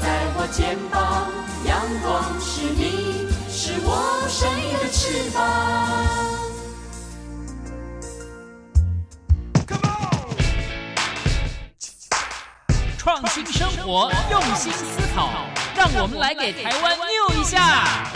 在我肩膀，阳光是你，是我生命的翅膀。创新生活，用心思考，让我们来给台湾 new 一下。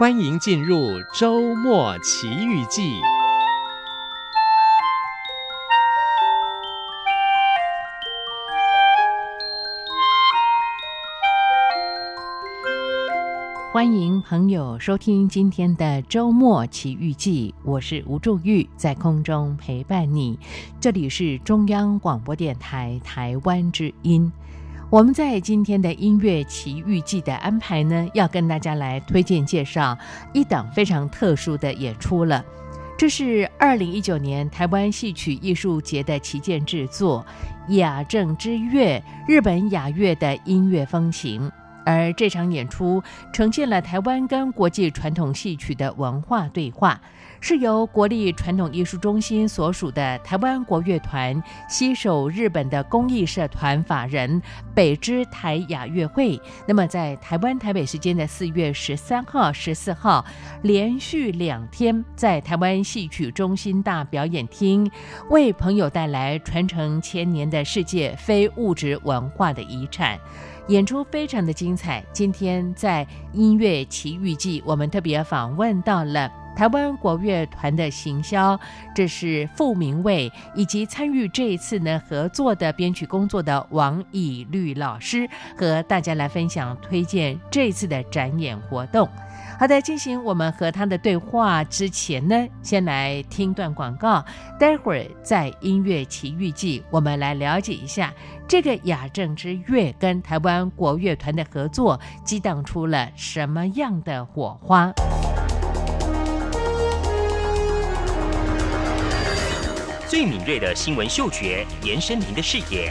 欢迎进入周末奇遇记。欢迎朋友收听今天的周末奇遇记，我是吴祝玉，在空中陪伴你。这里是中央广播电台台湾之音。我们在今天的音乐奇遇记的安排呢，要跟大家来推荐介绍一档非常特殊的演出了。这是二零一九年台湾戏曲艺术节的旗舰制作《雅正之乐》，日本雅乐的音乐风情。而这场演出呈现了台湾跟国际传统戏曲的文化对话。是由国立传统艺术中心所属的台湾国乐团携手日本的公益社团法人北之台雅乐会，那么在台湾台北时间的四月十三号、十四号，连续两天在台湾戏曲中心大表演厅，为朋友带来传承千年的世界非物质文化的遗产，演出非常的精彩。今天在音乐奇遇记，我们特别访问到了。台湾国乐团的行销，这是傅明卫，以及参与这一次呢合作的编曲工作的王以律老师，和大家来分享推荐这次的展演活动。好的，进行我们和他的对话之前呢，先来听段广告，待会儿在音乐奇遇记，我们来了解一下这个雅正之乐跟台湾国乐团的合作，激荡出了什么样的火花。最敏锐的新闻嗅觉，延伸您的视野，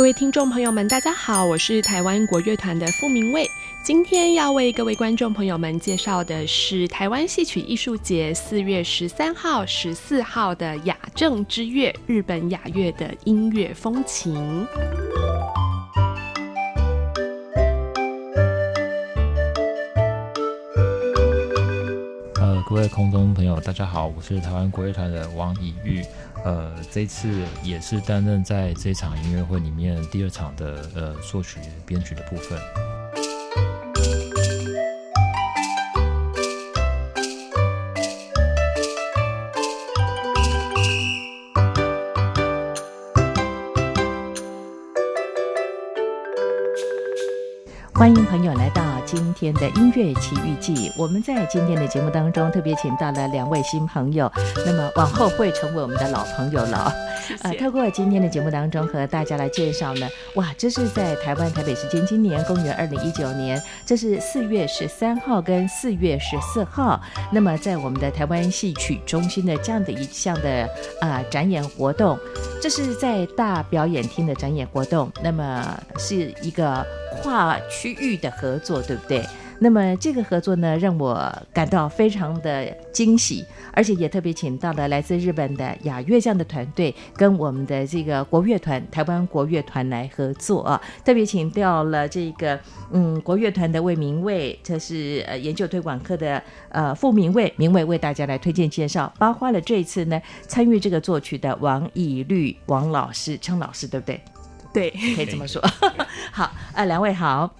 各位听众朋友们，大家好，我是台湾国乐团的傅明卫。今天要为各位观众朋友们介绍的是台湾戏曲艺术节四月十三号、十四号的雅正之乐，日本雅乐的音乐风情。呃各位空中朋友，大家好，我是台湾国乐团的王以玉，呃，这次也是担任在这场音乐会里面第二场的呃作曲编曲的部分。欢迎朋友来到。今天的音乐奇遇记。我们在今天的节目当中特别请到了两位新朋友，那么往后会成为我们的老朋友了。谢谢。呃，透过今天的节目当中和大家来介绍呢，哇，这是在台湾台北时间今年公元二零一九年，这是四月十三号跟四月十四号，那么在我们的台湾戏曲中心的这样的一项的啊、呃、展演活动，这是在大表演厅的展演活动，那么是一个。跨区域的合作，对不对？那么这个合作呢，让我感到非常的惊喜，而且也特别请到了来自日本的雅乐这样的团队，跟我们的这个国乐团台湾国乐团来合作啊。特别请到了这个嗯国乐团的魏明蔚，这是呃研究推广课的呃傅明卫，明卫为大家来推荐介绍，包括了这一次呢参与这个作曲的王以律王老师，称老师对不对？对，可以这么说。好，呃，两位好。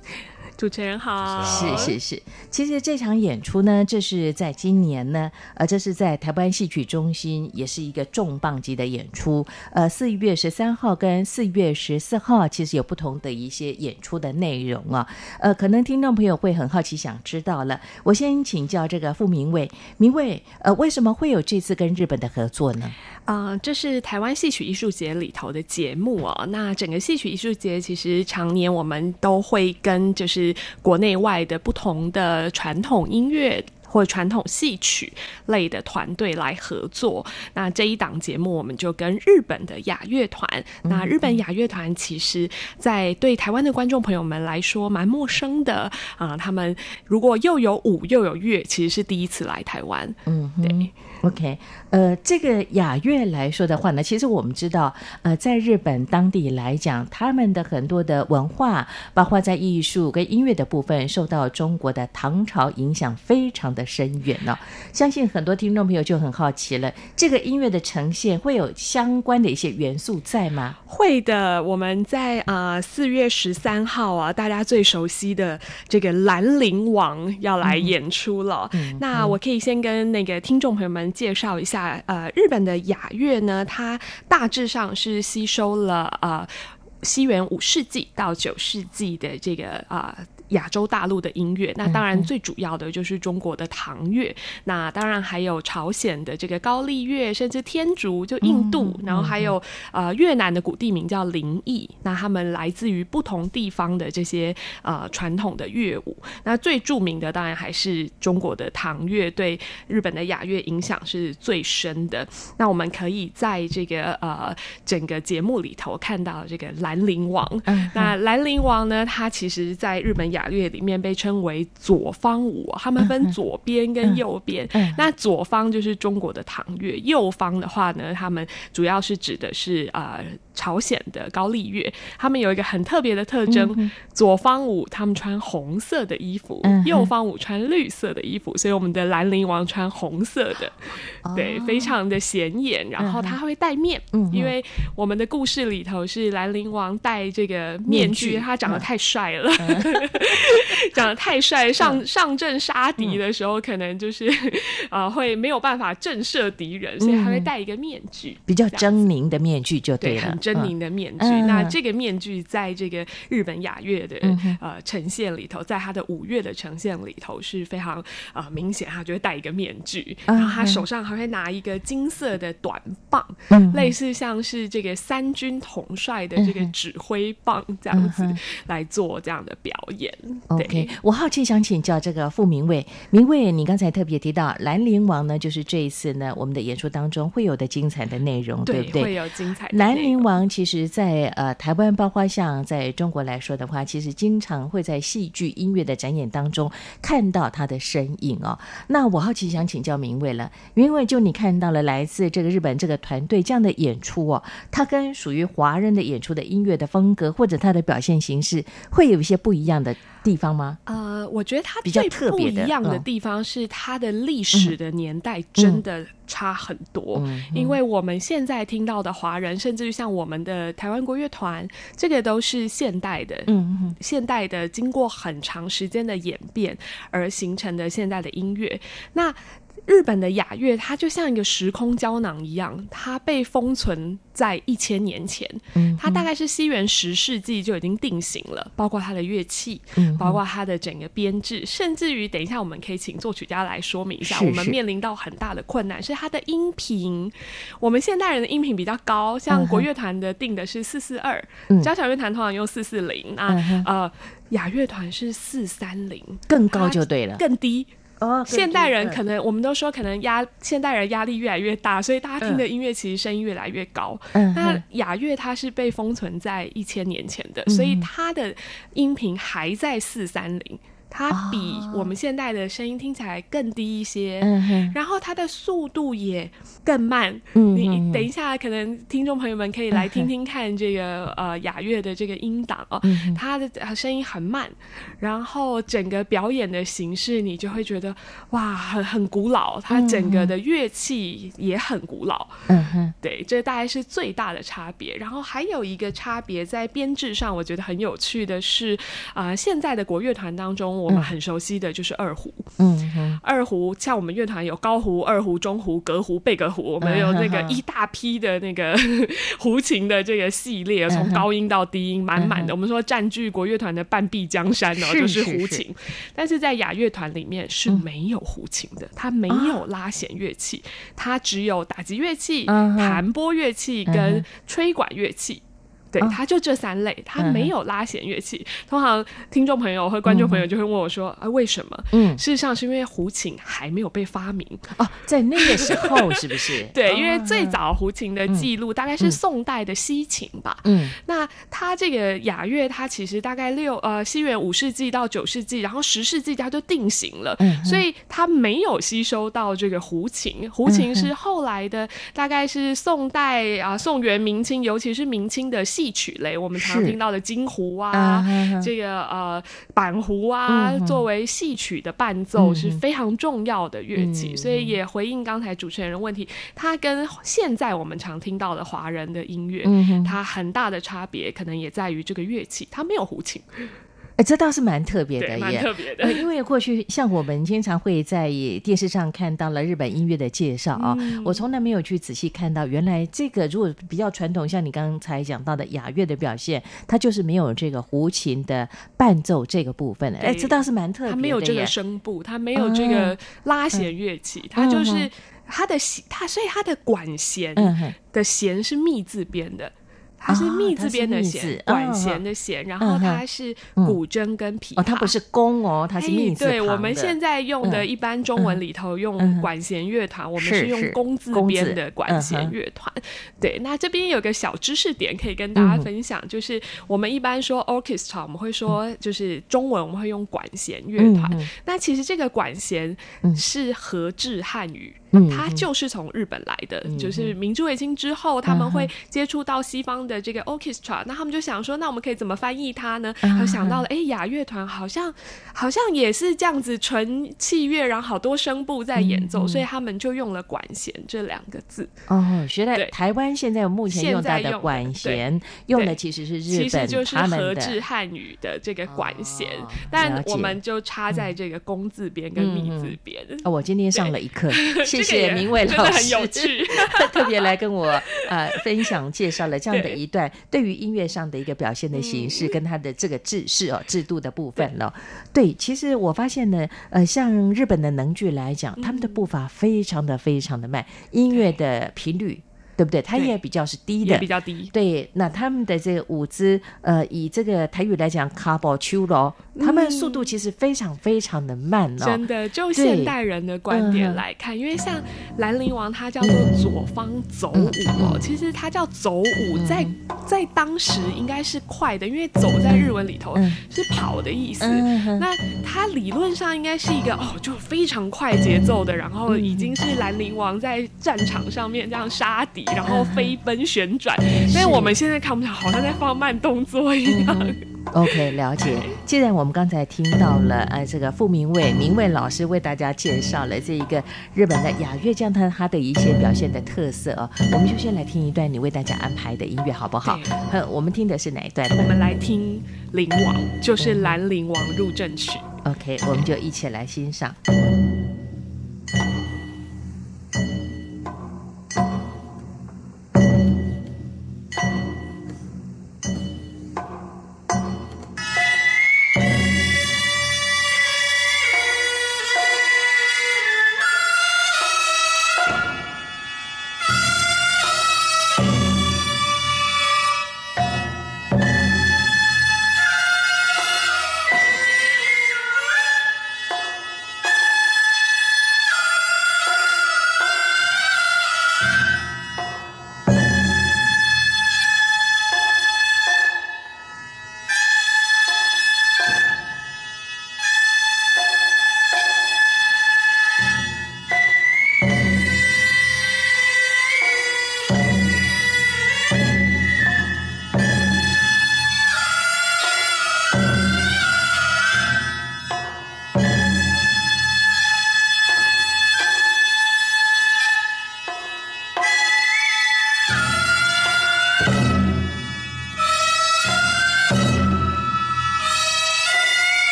主持人好，是是是，其实这场演出呢，这是在今年呢，呃，这是在台湾戏曲中心，也是一个重磅级的演出。呃，四月十三号跟四月十四号，其实有不同的一些演出的内容啊。呃，可能听众朋友会很好奇，想知道了。我先请教这个傅明伟，明伟，呃，为什么会有这次跟日本的合作呢？啊、呃，这是台湾戏曲艺术节里头的节目哦。那整个戏曲艺术节其实常年我们都会跟就是。国内外的不同的传统音乐或传统戏曲类的团队来合作。那这一档节目，我们就跟日本的雅乐团。那日本雅乐团其实，在对台湾的观众朋友们来说，蛮陌生的啊。他们如果又有舞又有乐，其实是第一次来台湾。嗯，对。OK，呃，这个雅乐来说的话呢，其实我们知道，呃，在日本当地来讲，他们的很多的文化，包括在艺术跟音乐的部分，受到中国的唐朝影响非常的深远呢、哦。相信很多听众朋友就很好奇了，这个音乐的呈现会有相关的一些元素在吗？会的，我们在啊四月十三号啊，大家最熟悉的这个兰陵王要来演出了。嗯、那我可以先跟那个听众朋友们。介绍一下，呃，日本的雅乐呢，它大致上是吸收了呃西元五世纪到九世纪的这个啊。亚洲大陆的音乐，那当然最主要的就是中国的唐乐，嗯、那当然还有朝鲜的这个高丽乐，甚至天竺就印度，嗯、然后还有、嗯、呃越南的古地名叫灵异，那他们来自于不同地方的这些呃传统的乐舞，那最著名的当然还是中国的唐乐，对日本的雅乐影响是最深的。那我们可以在这个呃整个节目里头看到这个兰陵王，嗯、那兰陵王呢，他其实在日本雅雅乐里面被称为左方舞，他们分左边跟右边。那左方就是中国的唐乐，右方的话呢，他们主要是指的是呃朝鲜的高丽乐。他们有一个很特别的特征，嗯、左方舞他们穿红色的衣服，嗯、右方舞穿绿色的衣服。所以我们的兰陵王穿红色的，哦、对，非常的显眼。然后他会戴面，嗯、因为我们的故事里头是兰陵王戴这个，面具他长得太帅了。嗯长得太帅，上上阵杀敌的时候，可能就是啊、呃，会没有办法震慑敌人，所以他会戴一个面具，比较狰狞的面具就对了，狰狞的面具。嗯、那这个面具在这个日本雅乐的、嗯、呃呈现里头，在他的舞乐的呈现里头是非常啊、呃、明显，他就会戴一个面具，嗯、然后他手上还会拿一个金色的短棒，嗯、类似像是这个三军统帅的这个指挥棒这样子来做这样的表演。OK，我好奇想请教这个傅明蔚，明蔚，你刚才特别提到兰陵王呢，就是这一次呢，我们的演出当中会有的精彩的内容，对，对不对？会有精彩。兰陵王其实在呃台湾，包括像在中国来说的话，其实经常会在戏剧音乐的展演当中看到他的身影哦。那我好奇想请教明蔚了，明卫，就你看到了来自这个日本这个团队这样的演出哦，他跟属于华人的演出的音乐的风格或者他的表现形式会有一些不一样的地方吗？呃，我觉得它最不一样的地方是它的历史的年代真的差很多。嗯嗯嗯、因为我们现在听到的华人，甚至于像我们的台湾国乐团，这个都是现代的，嗯嗯、现代的经过很长时间的演变而形成的现代的音乐。那日本的雅乐，它就像一个时空胶囊一样，它被封存在一千年前。嗯，它大概是西元十世纪就已经定型了，包括它的乐器，嗯，包括它的整个编制，甚至于等一下我们可以请作曲家来说明一下，是是我们面临到很大的困难是它的音频。我们现代人的音频比较高，像国乐团的定的是四四二，交响乐团通常用四四零啊，呃，雅乐团是四三零，更高就对了，更低。哦，现代人可能我们都说可能压现代人压力越来越大，所以大家听的音乐其实声音越来越高。嗯，那雅乐它是被封存在一千年前的，所以它的音频还在四三零。它比我们现代的声音听起来更低一些，哦、然后它的速度也更慢。嗯、你等一下，可能听众朋友们可以来听听看这个、嗯、呃雅乐的这个音档哦，嗯、它的声音很慢，然后整个表演的形式你就会觉得哇，很很古老。它整个的乐器也很古老。嗯哼，对，这大概是最大的差别。然后还有一个差别在编制上，我觉得很有趣的是啊、呃，现在的国乐团当中。我们很熟悉的就是二胡，嗯哼，二胡像我们乐团有高胡、二胡、中胡、隔胡、贝格胡，我们有那个一大批的那个 胡琴的这个系列，从高音到低音满满的。我们说占据国乐团的半壁江山哦，就是胡琴。但是在雅乐团里面是没有胡琴的，它没有拉弦乐器，它只有打击乐器、弹拨乐器跟吹管乐器。对，它就这三类，它没有拉弦乐器。嗯、通常听众朋友和观众朋友就会问我说：“嗯、啊，为什么？”嗯，事实上是因为胡琴还没有被发明哦，在那个时候是不是？对，因为最早胡琴的记录大概是宋代的西琴吧。嗯，那它这个雅乐，它其实大概六呃西元五世纪到九世纪，然后十世纪它就定型了，嗯、所以它没有吸收到这个胡琴。胡琴是后来的，大概是宋代啊，宋元明清，尤其是明清的。戏曲类，我们常听到的京胡啊，是这个呃板胡啊，嗯、作为戏曲的伴奏是非常重要的乐器，嗯、所以也回应刚才主持人的问题，它跟现在我们常听到的华人的音乐，它很大的差别可能也在于这个乐器，它没有胡琴。哎，这倒是蛮特别的耶，蛮特别的。呃，因为过去像我们经常会在电视上看到了日本音乐的介绍啊，嗯、我从来没有去仔细看到，原来这个如果比较传统，像你刚才讲到的雅乐的表现，它就是没有这个胡琴的伴奏这个部分的。哎，这倒是蛮特别的，它没有这个声部，它没有这个拉弦乐器，嗯、它就是它的弦它，所以它的管弦的弦是密字边的。它是密字边的弦，管弦的弦，然后它是古筝跟琵琶。哦，它不是弓哦，它是密字。对，我们现在用的一般中文里头用管弦乐团，我们是用弓字边的管弦乐团。对，那这边有个小知识点可以跟大家分享，就是我们一般说 orchestra，我们会说就是中文我们会用管弦乐团。那其实这个管弦是和制汉语。它就是从日本来的，嗯、就是明治维新之后，他们会接触到西方的这个 orchestra，、嗯、那他们就想说，那我们可以怎么翻译它呢？嗯、想到了，哎，雅乐团好像好像也是这样子，纯器乐，然后好多声部在演奏，嗯、所以他们就用了管弦这两个字。哦，学在台湾现在目前用到的管弦，用的其实是日本他们的和制汉语的这个管弦，哦、但我们就插在这个工字边跟米字边。哦，我今天上了一课。谢谢谢明伟老师，很有趣，特别来跟我呃分享介绍了这样的一段对于音乐上的一个表现的形式，跟他的这个制式哦制度的部分了。对，其实我发现呢，呃，像日本的能剧来讲，他们的步伐非常的非常的慢，音乐的频率。对不对？它也比较是低的，比较低。对，那他们的这个舞姿，呃，以这个台语来讲，卡宝丘咯，他们速度其实非常非常的慢哦。真的，就现代人的观点来看，因为像兰陵王，他叫做左方走舞哦，其实他叫走舞，在在当时应该是快的，因为走在日文里头是跑的意思。那他理论上应该是一个哦，就非常快节奏的，然后已经是兰陵王在战场上面这样杀敌。然后飞奔旋转，但是我们现在看不到，好像在放慢动作一样。嗯、OK，了解。既然我们刚才听到了，呃，这个傅明蔚明蔚老师为大家介绍了这一个日本的雅乐，将它它的一些表现的特色哦，我们就先来听一段你为大家安排的音乐，好不好？对我们听的是哪一段？我们来听《灵王》，就是《兰陵王入阵曲》。OK，我们就一起来欣赏。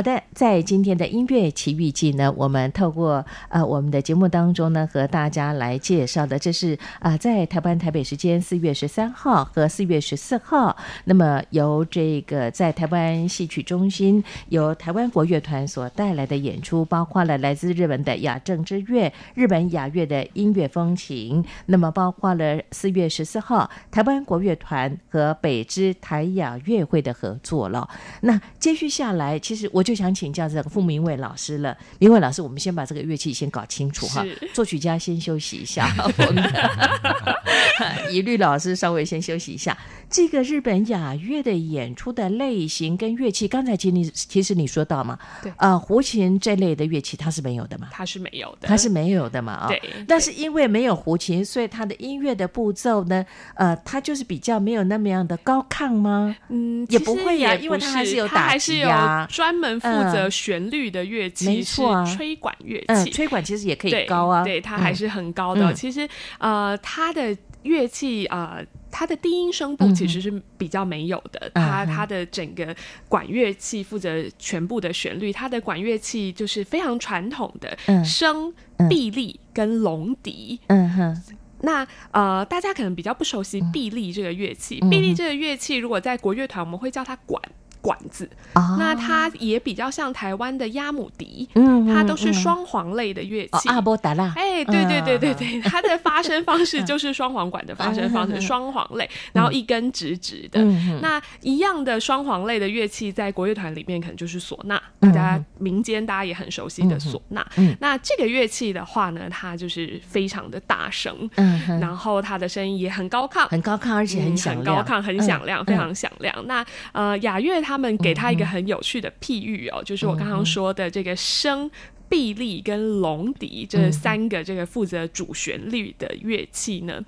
好的，在今天的音乐奇遇记呢，我们透过呃我们的节目当中呢，和大家来介绍的，这是啊、在台湾台北时间四月十三号和四月十四号，那么由这个在台湾戏曲中心由台湾国乐团所带来的演出，包括了来自日本的雅正之乐、日本雅乐的音乐风情，那么包括了四月十四号台湾国乐团和北知台雅乐会的合作了。那接续下来，其实我就。我就想请教这个傅明伟老师了。明伟老师，我们先把这个乐器先搞清楚哈。作曲家先休息一下，我们宜 律老师稍微先休息一下。这个日本雅乐的演出的类型跟乐器，刚才其实你其实你说到嘛，对啊，胡琴这类的乐器它是没有的嘛，它是没有的，它是没有的嘛啊。对。但是因为没有胡琴，所以它的音乐的步骤呢，呃，它就是比较没有那么样的高亢吗？嗯，也不会呀，不因为它还是有打击呀，专门负责旋律的乐器，是，吹管乐器。嗯，吹管其实也可以高啊，对，它还是很高的。其实呃，它的乐器啊。它的低音声部其实是比较没有的，嗯、它它的整个管乐器负责全部的旋律，它的管乐器就是非常传统的笙、臂力跟龙笛。嗯哼，那呃，大家可能比较不熟悉臂力这个乐器，臂力、嗯、这个乐器如果在国乐团，我们会叫它管。管子，哦、那它也比较像台湾的鸭母笛，嗯，它都是双簧类的乐器。阿波达拉，哎，对对对对对，它的发声方式就是双簧管的发声方式，双簧类，然后一根直直的。那一样的双簧类的乐器，在国乐团里面可能就是唢呐，大家民间大家也很熟悉的唢呐。那这个乐器的话呢，它就是非常的大声，然后它的声音也很高亢，很高亢，而且很响亮，很高亢，很响亮，非常响亮。那呃，雅乐他们给他一个很有趣的譬喻哦，就是我刚刚说的这个笙。臂力跟龙笛这三个这个负责主旋律的乐器呢，嗯、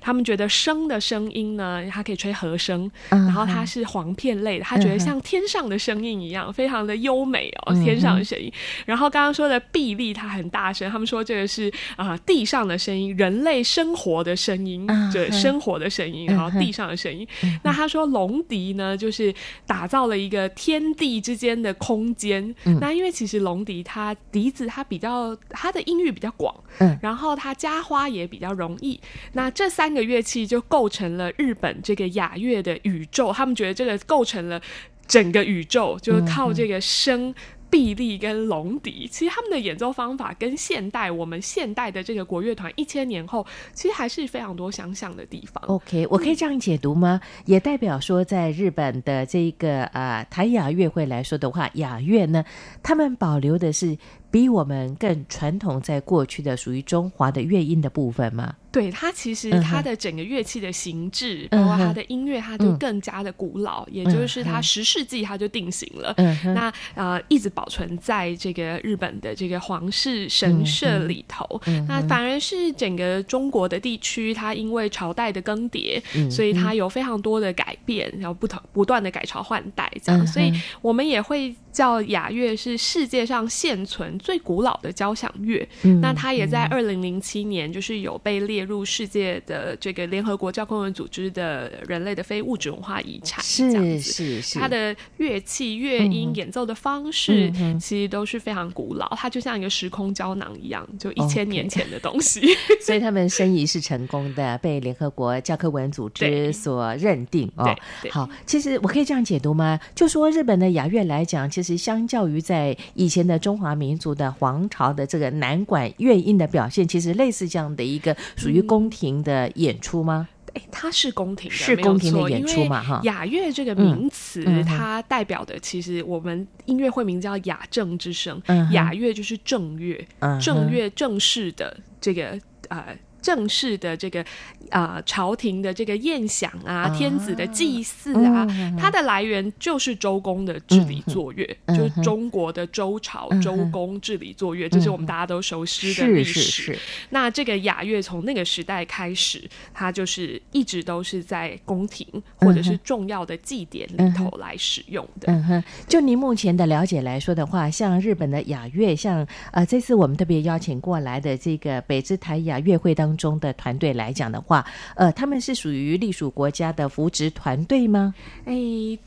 他们觉得笙的声音呢，它可以吹和声，嗯、然后它是簧片类的，他觉得像天上的声音一样，嗯、非常的优美哦，嗯、天上的声音。然后刚刚说的臂力，它很大声，他们说这个是啊、呃、地上的声音，人类生活的声音，这、嗯、生活的声音，然后地上的声音。嗯、那他说龙笛呢，就是打造了一个天地之间的空间。嗯、那因为其实龙笛它笛。笛子它比较，它的音域比较广，嗯，然后它加花也比较容易。那这三个乐器就构成了日本这个雅乐的宇宙。他们觉得这个构成了整个宇宙，就是靠这个笙。臂力跟龙笛，其实他们的演奏方法跟现代我们现代的这个国乐团一千年后，其实还是非常多相像的地方。OK，我可以这样解读吗？嗯、也代表说，在日本的这个啊、呃、台雅乐会来说的话，雅乐呢，他们保留的是比我们更传统，在过去的属于中华的乐音的部分吗？对，它其实它的整个乐器的形制，包括它的音乐，它就更加的古老，也就是它十世纪它就定型了。那呃，一直保存在这个日本的这个皇室神社里头。那反而是整个中国的地区，它因为朝代的更迭，所以它有非常多的改变，然后不同不断的改朝换代这样，所以我们也会叫雅乐是世界上现存最古老的交响乐。那它也在二零零七年就是有被列。入世界的这个联合国教科文组织的人类的非物质文化遗产，是。是是，它的乐器、乐音、演奏的方式，其实都是非常古老。它就像一个时空胶囊一样，就一千年前的东西。所以他们申遗是成功的，被联合国教科文组织所认定哦。好，其实我可以这样解读吗？就说日本的雅乐来讲，其实相较于在以前的中华民族的皇朝的这个南管乐音的表现，其实类似这样的一个属于。于宫廷的演出吗？哎，它是宫廷的，是宫廷的演出嘛？哈，雅乐这个名词，它代表的其实我们音乐会名叫雅正之声，雅乐就是正乐，正乐正式的这个呃。正式的这个啊、呃，朝廷的这个宴享啊，天子的祭祀啊，嗯、它的来源就是周公的治理作乐，嗯、就是中国的周朝、嗯、周公治理作乐，这、嗯、是我们大家都熟悉的历史。是是。是，那这个雅乐从那个时代开始，它就是一直都是在宫廷或者是重要的祭典里头来使用的。嗯哼，就您目前的了解来说的话，像日本的雅乐，像呃这次我们特别邀请过来的这个北之台雅乐会当当中的团队来讲的话，呃，他们是属于隶属国家的扶植团队吗？哎，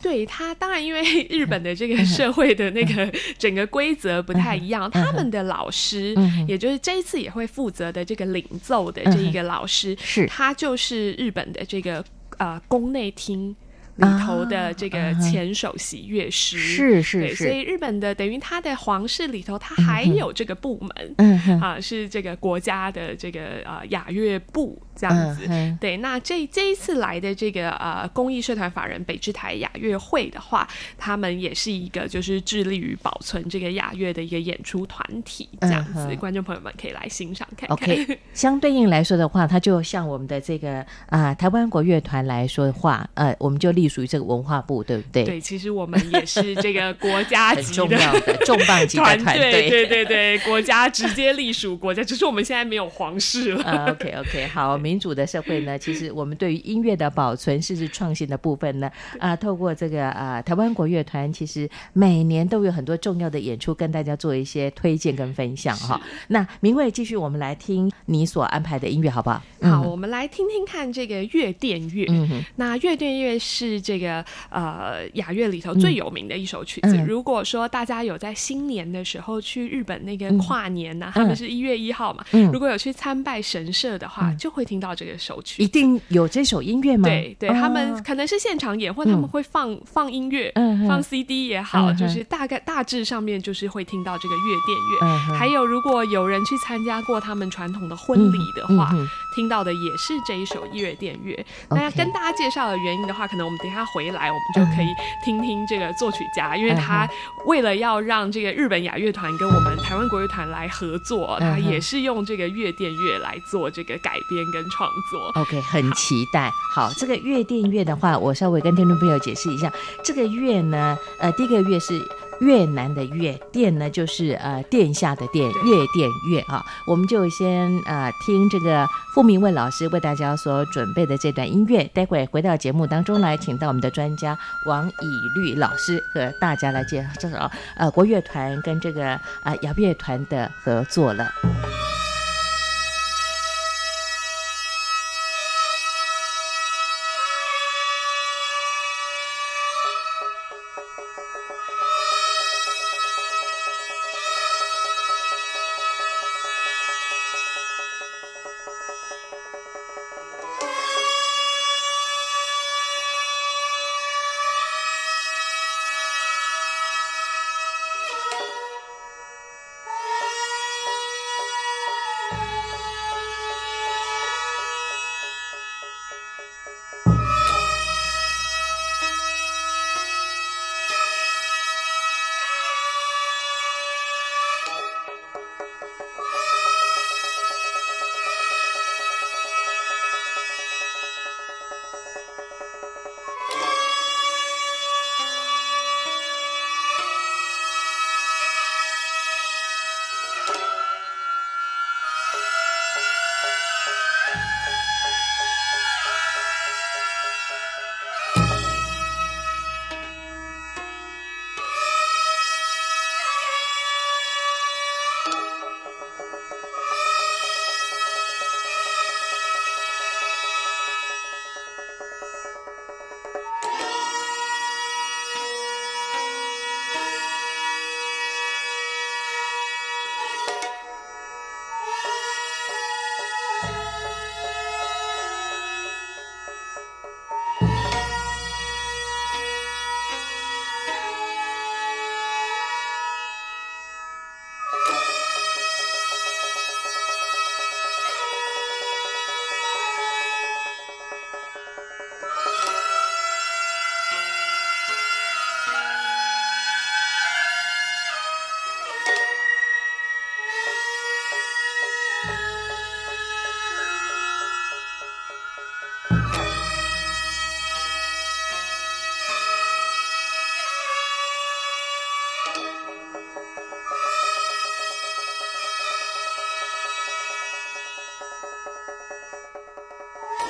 对，他当然因为日本的这个社会的那个 整个规则不太一样，他们的老师，也就是这一次也会负责的这个领奏的这一个老师，是。他就是日本的这个呃宫内厅。里头的这个前首席乐师、啊、是是是，所以日本的等于他的皇室里头，他还有这个部门，嗯啊，是这个国家的这个呃雅乐部这样子。嗯、对，那这这一次来的这个呃公益社团法人北之台雅乐会的话，他们也是一个就是致力于保存这个雅乐的一个演出团体这样子。嗯、观众朋友们可以来欣赏看看。OK，相对应来说的话，它就像我们的这个啊、呃、台湾国乐团来说的话，呃，我们就立。属于这个文化部，对不对？对，其实我们也是这个国家级的重要的重磅级的团队，对对对对，国家直接隶属国家，只是我们现在没有皇室了。Uh, OK OK，好，民主的社会呢，其实我们对于音乐的保存，甚至创新的部分呢，啊，透过这个啊，台湾国乐团，其实每年都有很多重要的演出，跟大家做一些推荐跟分享哈。那明慧继续，我们来听你所安排的音乐，好不好？好，我们来听听看这个乐电乐。嗯哼，那乐电乐是。这个呃雅乐里头最有名的一首曲子。如果说大家有在新年的时候去日本那个跨年呐、啊，嗯、他们是一月一号嘛，嗯、如果有去参拜神社的话，嗯、就会听到这个首曲。一定有这首音乐吗？对对，他们可能是现场演，或他们会放、嗯、放音乐，嗯、放 CD 也好，嗯、就是大概大致上面就是会听到这个乐殿乐。嗯、还有如果有人去参加过他们传统的婚礼的话，听到的也是这一首乐殿乐。那要跟大家介绍的原因的话，可能我们等。他回来，我们就可以听听这个作曲家，因为他为了要让这个日本雅乐团跟我们台湾国乐团来合作，他也是用这个乐电乐来做这个改编跟创作。OK，很期待。好，这个乐电乐的话，我稍微跟听众朋友解释一下，这个乐呢，呃，第一个乐是。越南的越殿呢，就是呃殿下的殿，越殿越啊，我们就先呃听这个傅明卫老师为大家所准备的这段音乐，待会回到节目当中来，请到我们的专家王以律老师和大家来介绍这首呃国乐团跟这个呃雅乐团的合作了。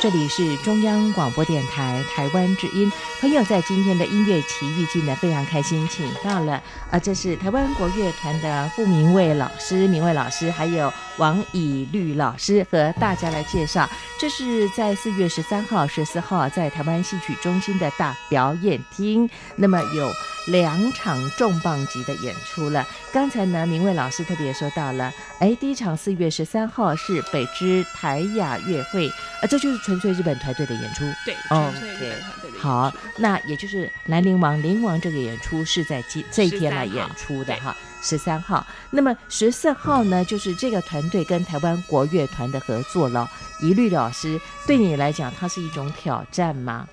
这里是中央广播电台台湾之音。朋友在今天的音乐奇遇记呢，非常开心，请到了啊、这是台湾国乐团的傅明蔚老师，明蔚老师，还有王以律老师和大家来介绍。这是在四月十三号、十四号在台湾戏曲中心的大表演厅，那么有两场重磅级的演出了。刚才呢，明蔚老师特别说到了，哎，第一场四月十三号是北之台雅乐会，啊，这就是纯粹日本团队的演出。对，哦，纯粹日本团队的演出。好，那也就是兰陵王，陵王这个演出是在今这一天来演出的哈，十三号。那么十四号呢，就是这个团队跟台湾国乐团的合作了。一律老师，对你来讲，它是一种挑战吗？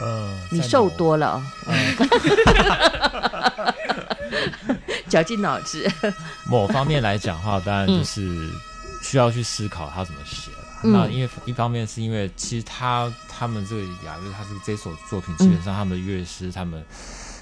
呃，你瘦多了哦。绞尽脑汁。某方面来讲的话，当然就是需要去思考他怎么写了。嗯、那因为一方面是因为其实他他们这个雅乐，他是这首作品基本上他们的乐师，他们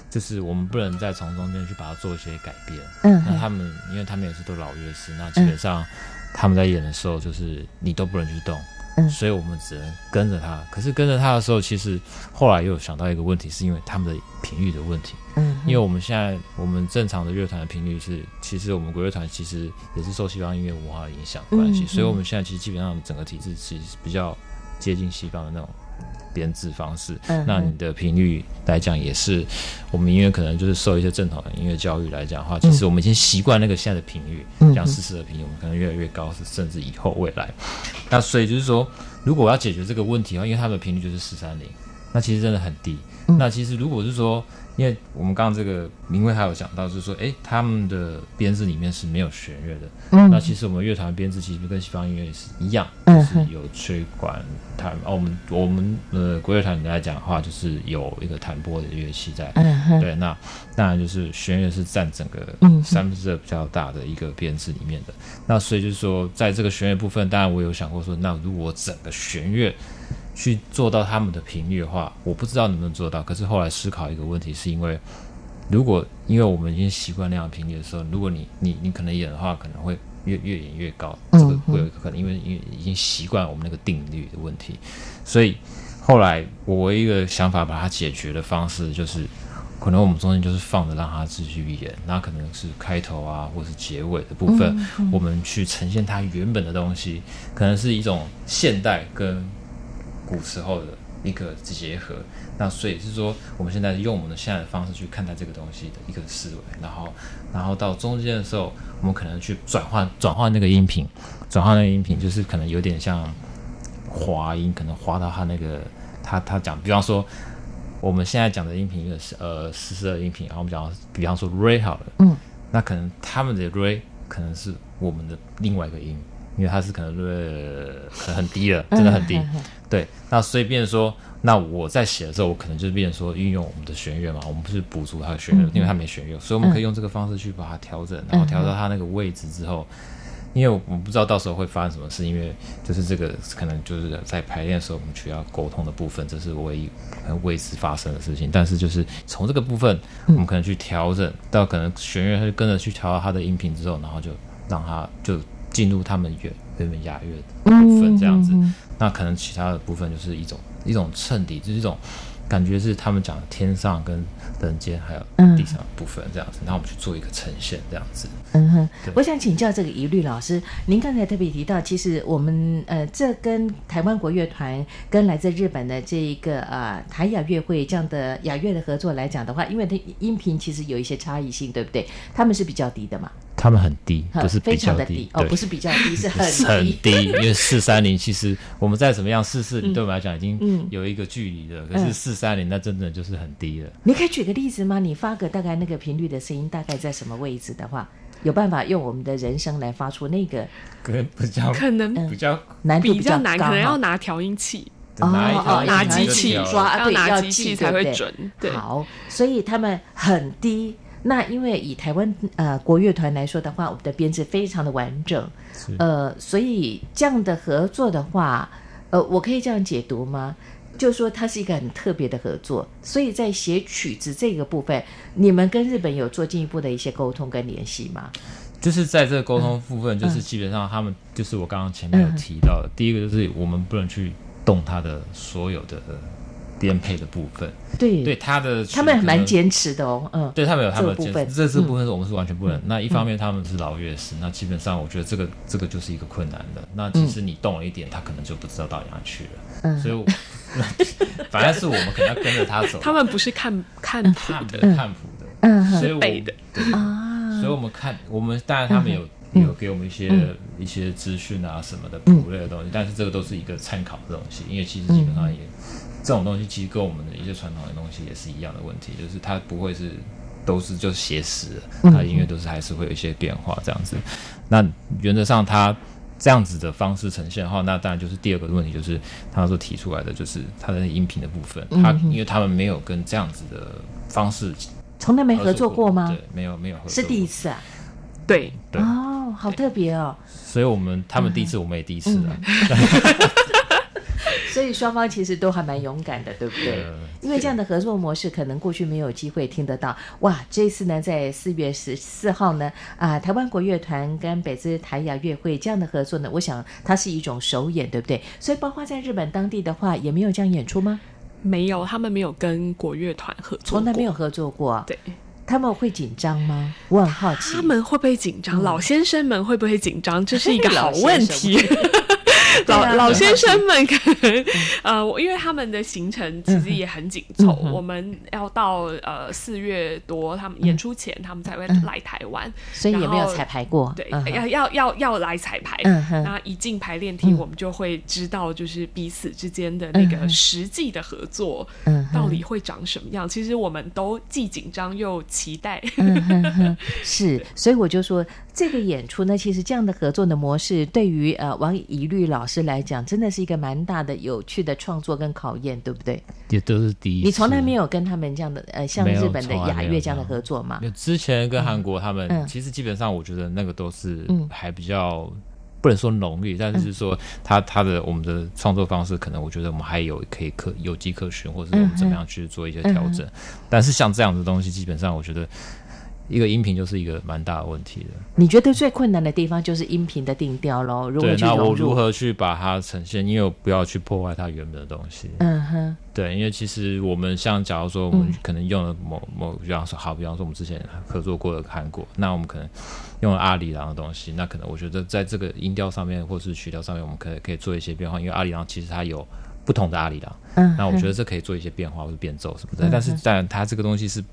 就是我们不能再从中间去把它做一些改变。嗯，那他们因为他们也是都老乐师，那基本上他们在演的时候，就是你都不能去动。嗯，所以我们只能跟着他。可是跟着他的时候，其实后来又想到一个问题，是因为他们的频率的问题。嗯，因为我们现在我们正常的乐团的频率是，其实我们国乐团其实也是受西方音乐文化的影响关系，嗯，所以我们现在其实基本上整个体制其实比较接近西方的那种。编制方式，嗯，那你的频率来讲也是，我们音乐可能就是受一些正统的音乐教育来讲的话，其实我们已经习惯那个现在的频率，像四四的频率，我们可能越来越高，是甚至以后未来。那所以就是说，如果我要解决这个问题的话，因为他们的频率就是四三零，那其实真的很低。那其实如果是说，因为我们刚刚这个明威还有讲到，就是说，哎，他们的编制里面是没有弦乐的。嗯，那其实我们乐团编制其实跟西方音乐是一样，就是有吹管弹。哦，我们我们呃国乐团来讲的话，就是有一个弹拨的乐器在。嗯，对，那当然就是弦乐是占整个三分之二比较大的一个编制里面的。那所以就是说，在这个弦乐部分，当然我有想过说，那如果整个弦乐去做到他们的频率的话，我不知道能不能做到。可是后来思考一个问题，是因为如果因为我们已经习惯那样频率的时候，如果你你你可能演的话，可能会越越演越高，这个会有一个可能，因为因为已经习惯我们那个定律的问题。所以后来我唯一一个想法把它解决的方式，就是可能我们中间就是放着让它继续演，那可能是开头啊，或是结尾的部分，我们去呈现它原本的东西，可能是一种现代跟。古时候的一个结合，那所以是说，我们现在用我们的现在的方式去看待这个东西的一个思维，然后，然后到中间的时候，我们可能去转换转换那个音频，转换那个音频，就是可能有点像滑音，可能滑到他那个他他讲，比方说我们现在讲的音频是呃四四二音频，然后我们讲比方说 re 好了，嗯，那可能他们的 re 可能是我们的另外一个音。因为它是可能呃很低了，真的很低，对。那所以变成说，那我在写的时候，我可能就是变成说运用我们的弦乐嘛，我们不是补足它的弦乐，因为它没弦乐，所以我们可以用这个方式去把它调整，然后调到它那个位置之后，因为我们不知道到时候会发生什么事，因为就是这个可能就是在排练的时候我们需要沟通的部分，这是唯一未知发生的事情。但是就是从这个部分，我们可能去调整到可能弦乐它就跟着去调到它的音频之后，然后就让它就。进入他们原原本雅乐的部分这样子，那可能其他的部分就是一种一种衬底，就是一种感觉是他们讲的天上跟人间还有地上的部分这样子，然后我们去做一个呈现这样子。嗯哼，我想请教这个疑律老师，您刚才特别提到，其实我们呃这跟台湾国乐团跟来自日本的这一个呃台雅乐会这样的雅乐的合作来讲的话，因为它音频其实有一些差异性，对不对？他们是比较低的嘛。他们很低，不是比较低，低哦，不是比较低，是很低很低。因为四三零其实我们再怎么样四四零对我们来讲已经有一个距离了，嗯、可是四三零那真的就是很低了。你可以举个例子吗？你发个大概那个频率的声音大概在什么位置的话，有办法用我们的人声来发出那个？可能比较 可能比较难度比较难，可能要拿调音器哦哦，拿机器抓，要拿机器才会准。对，好，所以他们很低。那因为以台湾呃国乐团来说的话，我们的编制非常的完整，呃，所以这样的合作的话，呃，我可以这样解读吗？就是说它是一个很特别的合作，所以在写曲子这个部分，你们跟日本有做进一步的一些沟通跟联系吗？就是在这个沟通部分，就是基本上他们就是我刚刚前面有提到的，嗯嗯、第一个就是我们不能去动它的所有的编配的部分。对。对，他的他们蛮坚持的哦，嗯，对他们有他们的坚持，这这，部分是我们是完全不能。嗯、那一方面他们是老乐师，嗯、那基本上我觉得这个这个就是一个困难的。那其实你动了一点，他可能就不知道到哪去了。嗯，所以我 反正是我们可能要跟着他走。他们不是看看谱的，看谱的，嗯，所以我背的。啊，所以我们看我们当然他们有、嗯、有给我们一些、嗯、一些资讯啊什么的谱类的东西，但是这个都是一个参考的东西，因为其实基本上也。这种东西其实跟我们的一些传统的东西也是一样的问题，就是它不会是都是就写实的，它音乐都是还是会有一些变化这样子。那原则上，它这样子的方式呈现的话，那当然就是第二个问题，就是他所提出来的，就是他的音频的部分，他因为他们没有跟这样子的方式从来没合作过吗？对，没有没有合作，是第一次啊。对对哦，好特别哦。所以我们他们第一次，我们也第一次啊。所以双方其实都还蛮勇敢的，对不对？因为这样的合作模式，可能过去没有机会听得到。哇，这次呢，在四月十四号呢，啊，台湾国乐团跟北姿台雅乐会这样的合作呢，我想它是一种首演，对不对？所以包括在日本当地的话，也没有这样演出吗？没有，他们没有跟国乐团合作，从来没有合作过。对，他们会紧张吗？我很好奇，他们会不会紧张？嗯、老先生们会不会紧张？这是一个 好问题。老、啊、老先生们可能，嗯、呃，因为他们的行程其实也很紧凑，嗯、我们要到呃四月多，他们演出前，他们才会来台湾，嗯、所以也没有彩排过。对，嗯、要要要要来彩排，嗯、那一进排练厅，我们就会知道，就是彼此之间的那个实际的合作，到底会长什么样。其实我们都既紧张又期待。嗯、是，所以我就说，这个演出呢，其实这样的合作的模式，对于呃王怡律老。老师来讲，真的是一个蛮大的、有趣的创作跟考验，对不对？也都是第一次。你从来没有跟他们这样的，呃，像日本的雅乐这样的合作吗？之前跟韩国他们，其实基本上我觉得那个都是还比较、不能说浓郁，但是说他他的我们的创作方式，可能我觉得我们还有可以可有迹可循，或者是我们怎么样去做一些调整。但是像这样的东西，基本上我觉得。一个音频就是一个蛮大的问题的。你觉得最困难的地方就是音频的定调喽？如何去融入？对，那我如何去把它呈现？因为我不要去破坏它原本的东西。嗯哼。对，因为其实我们像假如说我们可能用了某、嗯、某，比方说好，比方说我们之前合作过的韩国，那我们可能用了阿里郎的东西，那可能我觉得在这个音调上面或是曲调上面，我们可以可以做一些变化。因为阿里郎其实它有不同的阿里郎，嗯，那我觉得这可以做一些变化或者变奏什么的。嗯、但是但，它这个东西是。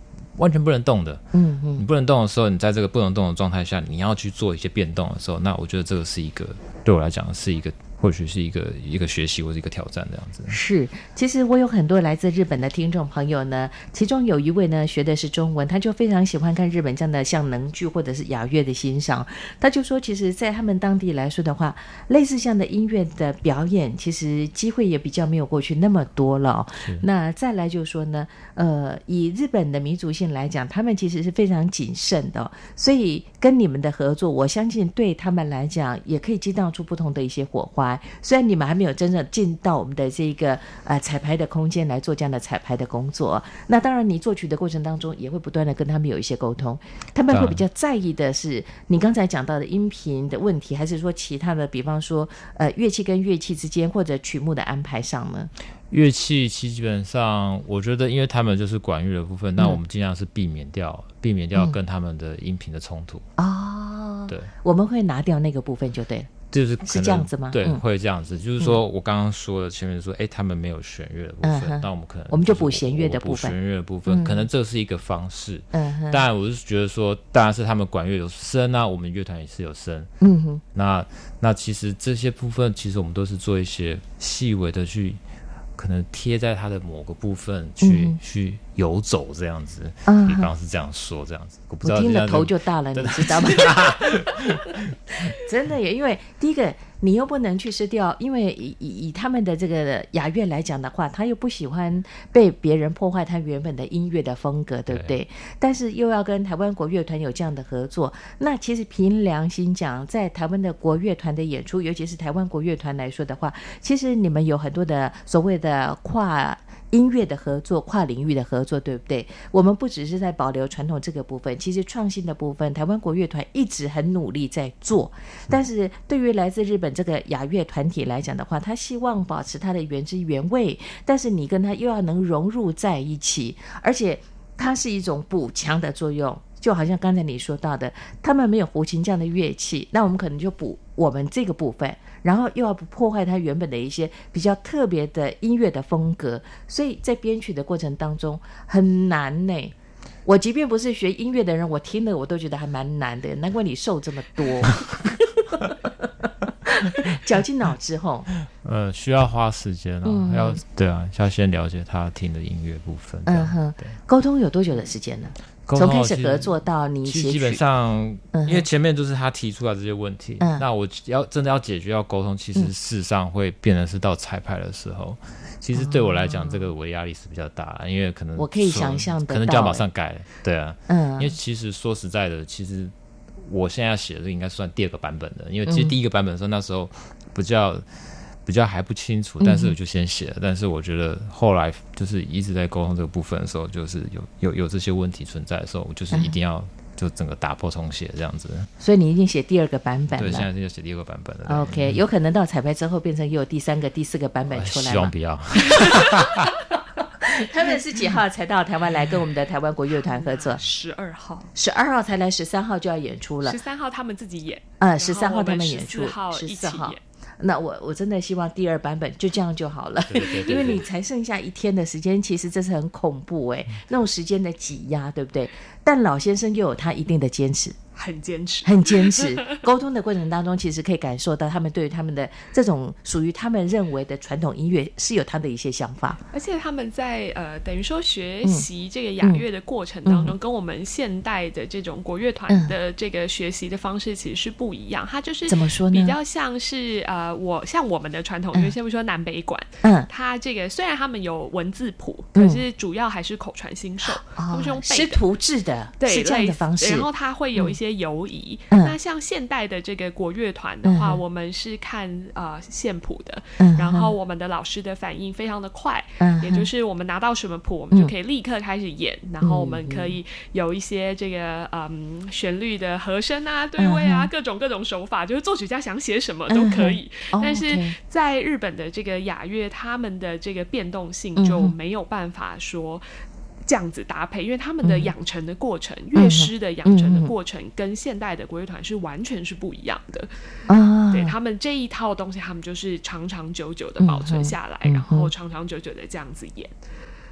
完全不能动的，嗯嗯，你不能动的时候，你在这个不能动的状态下，你要去做一些变动的时候，那我觉得这个是一个对我来讲是一个。或许是一个一个学习或者一个挑战这样子。是，其实我有很多来自日本的听众朋友呢，其中有一位呢学的是中文，他就非常喜欢看日本这样的像能剧或者是雅乐的欣赏。他就说，其实，在他们当地来说的话，类似这样的音乐的表演，其实机会也比较没有过去那么多了。是那再来就说呢，呃，以日本的民族性来讲，他们其实是非常谨慎的，所以跟你们的合作，我相信对他们来讲，也可以激荡出不同的一些火花。虽然你们还没有真正进到我们的这个呃彩排的空间来做这样的彩排的工作，那当然你作曲的过程当中也会不断的跟他们有一些沟通，他们会比较在意的是你刚才讲到的音频的问题，还是说其他的，比方说呃乐器跟乐器之间或者曲目的安排上呢？乐器其基本上，我觉得因为他们就是管乐的部分，嗯、那我们尽量是避免掉避免掉跟他们的音频的冲突哦。对，嗯、我们会拿掉那个部分就对了。就是是这样子吗？对，会这样子。就是说我刚刚说的前面说，哎，他们没有弦乐的部分，那我们可能我们就补弦乐的部分。补弦乐的部分，可能这是一个方式。嗯哼。当然，我是觉得说，当然是他们管乐有声啊，我们乐团也是有声。嗯哼。那那其实这些部分，其实我们都是做一些细微的去。可能贴在它的某个部分去、嗯、去游走这样子，嗯、比方是这样说这样子，我不知道。听了头就大了，你知道吗？真的耶，因为第一个。你又不能去失掉，因为以以以他们的这个雅乐来讲的话，他又不喜欢被别人破坏他原本的音乐的风格，对不对？对。但是又要跟台湾国乐团有这样的合作，那其实凭良心讲，在台湾的国乐团的演出，尤其是台湾国乐团来说的话，其实你们有很多的所谓的跨音乐的合作，跨领域的合作，对不对？我们不只是在保留传统这个部分，其实创新的部分，台湾国乐团一直很努力在做。但是对于来自日本这个雅乐团体来讲的话，他希望保持它的原汁原味，但是你跟他又要能融入在一起，而且它是一种补强的作用。就好像刚才你说到的，他们没有胡琴这样的乐器，那我们可能就补我们这个部分，然后又要不破坏它原本的一些比较特别的音乐的风格，所以在编曲的过程当中很难呢。我即便不是学音乐的人，我听了我都觉得还蛮难的。难怪你瘦这么多，绞尽脑汁后，呃，需要花时间啊，嗯、要对啊，要先了解他听的音乐部分。嗯哼，对，沟通有多久的时间呢？从开始合作到你写曲，基本上，因为前面就是他提出来这些问题，嗯、那我要真的要解决要沟通，其实事实上会变成是到彩排的时候，嗯、其实对我来讲，这个我的压力是比较大，因为可能我可以想象的，可能就要马上改，对啊，嗯，因为其实说实在的，其实我现在写的应该算第二个版本的，因为其实第一个版本的时候，那时候比较。比较还不清楚，但是我就先写了。嗯、但是我觉得后来就是一直在沟通这个部分的时候，就是有有有这些问题存在的时候，我就是一定要就整个打破重写这样子。所以你已经写第二个版本了。对，现在就写第二个版本了。OK，有可能到彩排之后变成又有第三个、第四个版本出来吗？希望不要。他们是几号才到台湾来跟我们的台湾国乐团合作？十二号。十二号才来，十三号就要演出了。十三号他们自己演。嗯，十三号他们演出。十四号一起演。那我我真的希望第二版本就这样就好了，对对对对，因为你才剩下一天的时间，其实这是很恐怖哎，那种时间的挤压，对不对？但老先生又有他一定的坚持。很坚持，很坚持。沟通的过程当中，其实可以感受到他们对于他们的这种属于他们认为的传统音乐是有他的一些想法。而且他们在呃，等于说学习这个雅乐的过程当中，嗯嗯、跟我们现代的这种国乐团的这个学习的方式其实是不一样。它就是怎么说呢？比较像是呃，我像我们的传统音乐，先不说南北管，嗯，他这个虽然他们有文字谱，可是主要还是口传心授，他们是用师徒制的，对，是这样的方式。然后他会有一些。游移，嗯、那像现代的这个国乐团的话，嗯、我们是看呃线谱的，嗯、然后我们的老师的反应非常的快，嗯、也就是我们拿到什么谱，我们就可以立刻开始演，嗯、然后我们可以有一些这个嗯旋律的和声啊、对位啊，各种各种手法，就是作曲家想写什么都可以。嗯、但是在日本的这个雅乐，他们的这个变动性就没有办法说。这样子搭配，因为他们的养成的过程，乐师、嗯、的养成的过程，跟现代的国乐团是完全是不一样的。啊、对他们这一套东西，他们就是长长久久的保存下来，嗯、然后长长久久的这样子演。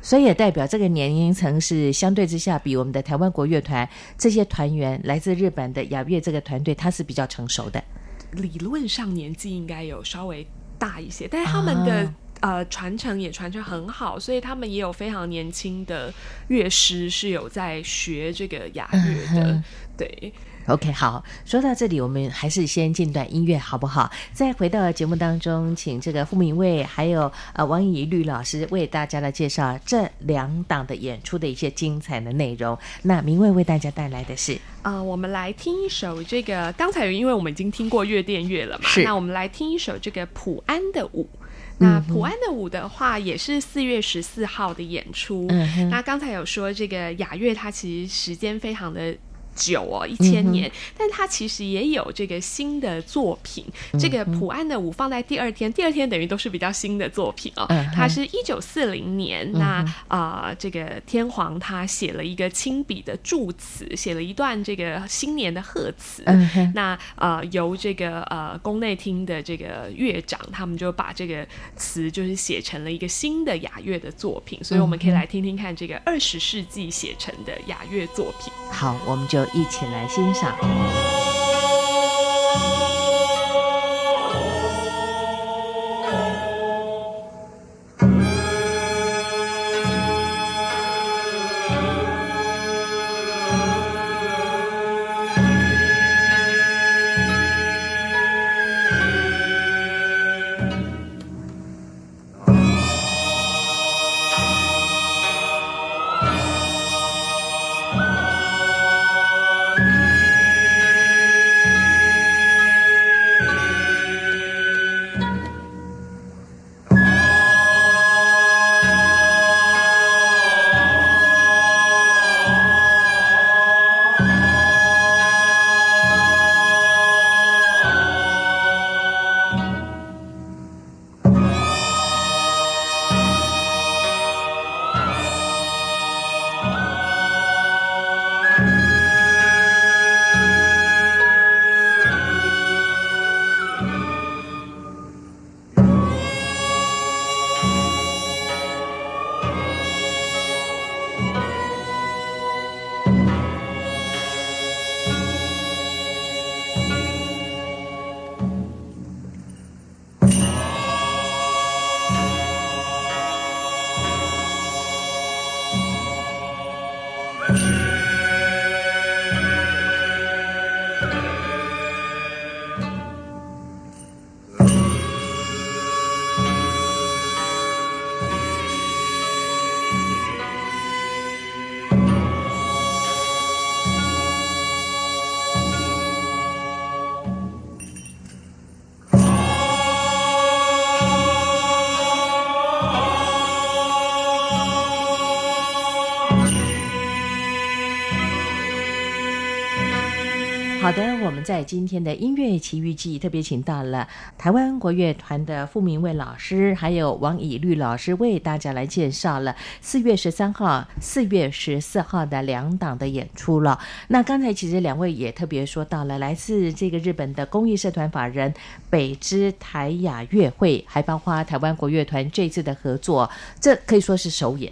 所以也代表这个年龄层是相对之下，比我们的台湾国乐团这些团员来自日本的雅乐这个团队，他是比较成熟的。理论上年纪应该有稍微大一些，但是他们的、啊。呃，传承也传承很好，所以他们也有非常年轻的乐师是有在学这个雅乐的。嗯、对，OK，好，说到这里，我们还是先进段音乐好不好？再回到节目当中，请这个傅明卫还有呃王以律老师为大家来介绍这两档的演出的一些精彩的内容。那明卫为大家带来的是啊、呃，我们来听一首这个刚才因为我们已经听过乐电乐了嘛，是那我们来听一首这个普安的舞。那普安的舞的话，也是四月十四号的演出。嗯、那刚才有说这个雅乐，它其实时间非常的。久哦，一千年，嗯、但他其实也有这个新的作品。嗯、这个普安的舞放在第二天，第二天等于都是比较新的作品哦。嗯、哼它是一九四零年，嗯、那啊、呃，这个天皇他写了一个亲笔的祝词，写了一段这个新年的贺词。嗯、那啊、呃，由这个呃宫内厅的这个乐长，他们就把这个词就是写成了一个新的雅乐的作品。所以我们可以来听听看这个二十世纪写成的雅乐作品。好，我们就。一起来欣赏。在今天的音乐奇遇记特别请到了台湾国乐团的傅明蔚老师，还有王以律老师，为大家来介绍了四月十三号、四月十四号的两档的演出了。那刚才其实两位也特别说到了来自这个日本的公益社团法人北之台雅乐会，还包括台湾国乐团这次的合作，这可以说是首演。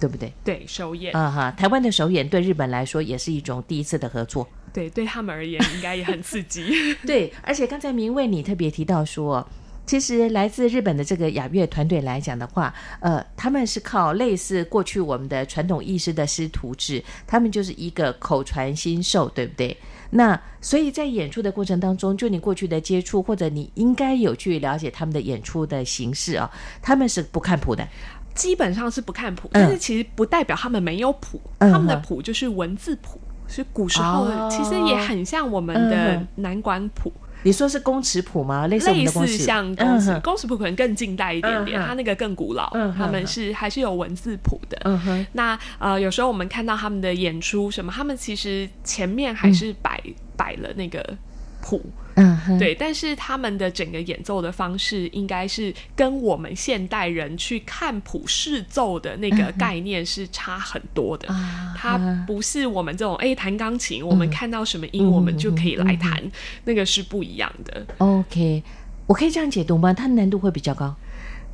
对不对？对，首演啊哈，台湾的首演对日本来说也是一种第一次的合作。对，对他们而言应该也很刺激。对，而且刚才明卫你特别提到说，其实来自日本的这个雅乐团队来讲的话，呃，他们是靠类似过去我们的传统意识的师徒制，他们就是一个口传心授，对不对？那所以在演出的过程当中，就你过去的接触，或者你应该有去了解他们的演出的形式啊，他们是不看谱的。基本上是不看谱，但是其实不代表他们没有谱，嗯、他们的谱就是文字谱，是古时候的，其实也很像我们的南管谱。你说是公尺谱吗？类似类似像公尺，公尺谱可能更近代一点点，它那个更古老。他们是还是有文字谱的。嗯。那呃，有时候我们看到他们的演出什么，他们其实前面还是摆摆了那个谱。嗯，对，但是他们的整个演奏的方式，应该是跟我们现代人去看谱视奏的那个概念是差很多的。嗯、它不是我们这种哎弹钢琴，我们看到什么音，我们就可以来弹，那个是不一样的。OK，我可以这样解读吗？它难度会比较高。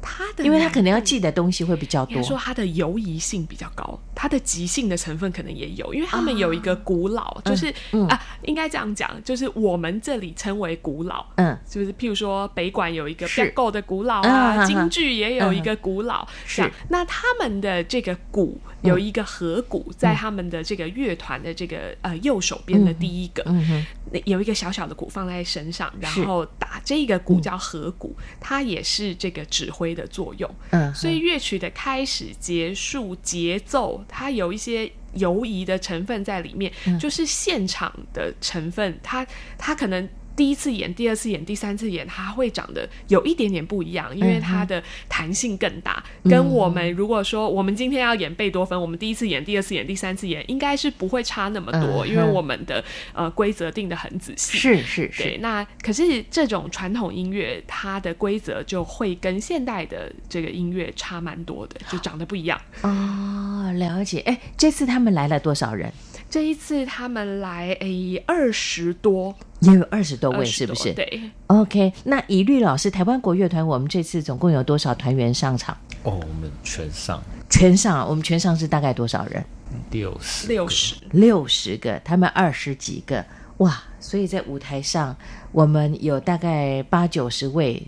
它的，因为他可能要记的东西会比较多，说他的游移性比较高，他的即兴的成分可能也有，因为他们有一个古老，啊、就是、嗯、啊，应该这样讲，就是我们这里称为古老，嗯，就是譬如说北馆有一个比够的古老啊，京剧也有一个古老，是、啊，那他们的这个鼓有一个合鼓，在他们的这个乐团的这个呃右手边的第一个。嗯嗯有一个小小的鼓放在身上，然后打这个鼓叫合鼓，嗯、它也是这个指挥的作用。嗯，所以乐曲的开始、结束、节奏，它有一些游移的成分在里面，嗯、就是现场的成分，它它可能。第一次演，第二次演，第三次演，它会长得有一点点不一样，因为它的弹性更大。嗯、跟我们如果说我们今天要演贝多芬，我们第一次演，第二次演，第三次演，应该是不会差那么多，嗯、因为我们的呃规则定得很仔细。是是是。对，那可是这种传统音乐，它的规则就会跟现代的这个音乐差蛮多的，就长得不一样。哦，了解。哎，这次他们来了多少人？这一次他们来诶二十多，也有二十多位，是不是？对，OK。那以律老师，台湾国乐团，我们这次总共有多少团员上场？哦，我们全上，全上。我们全上是大概多少人？六十，六十，六十个。他们二十几个，哇！所以在舞台上，我们有大概八九十位，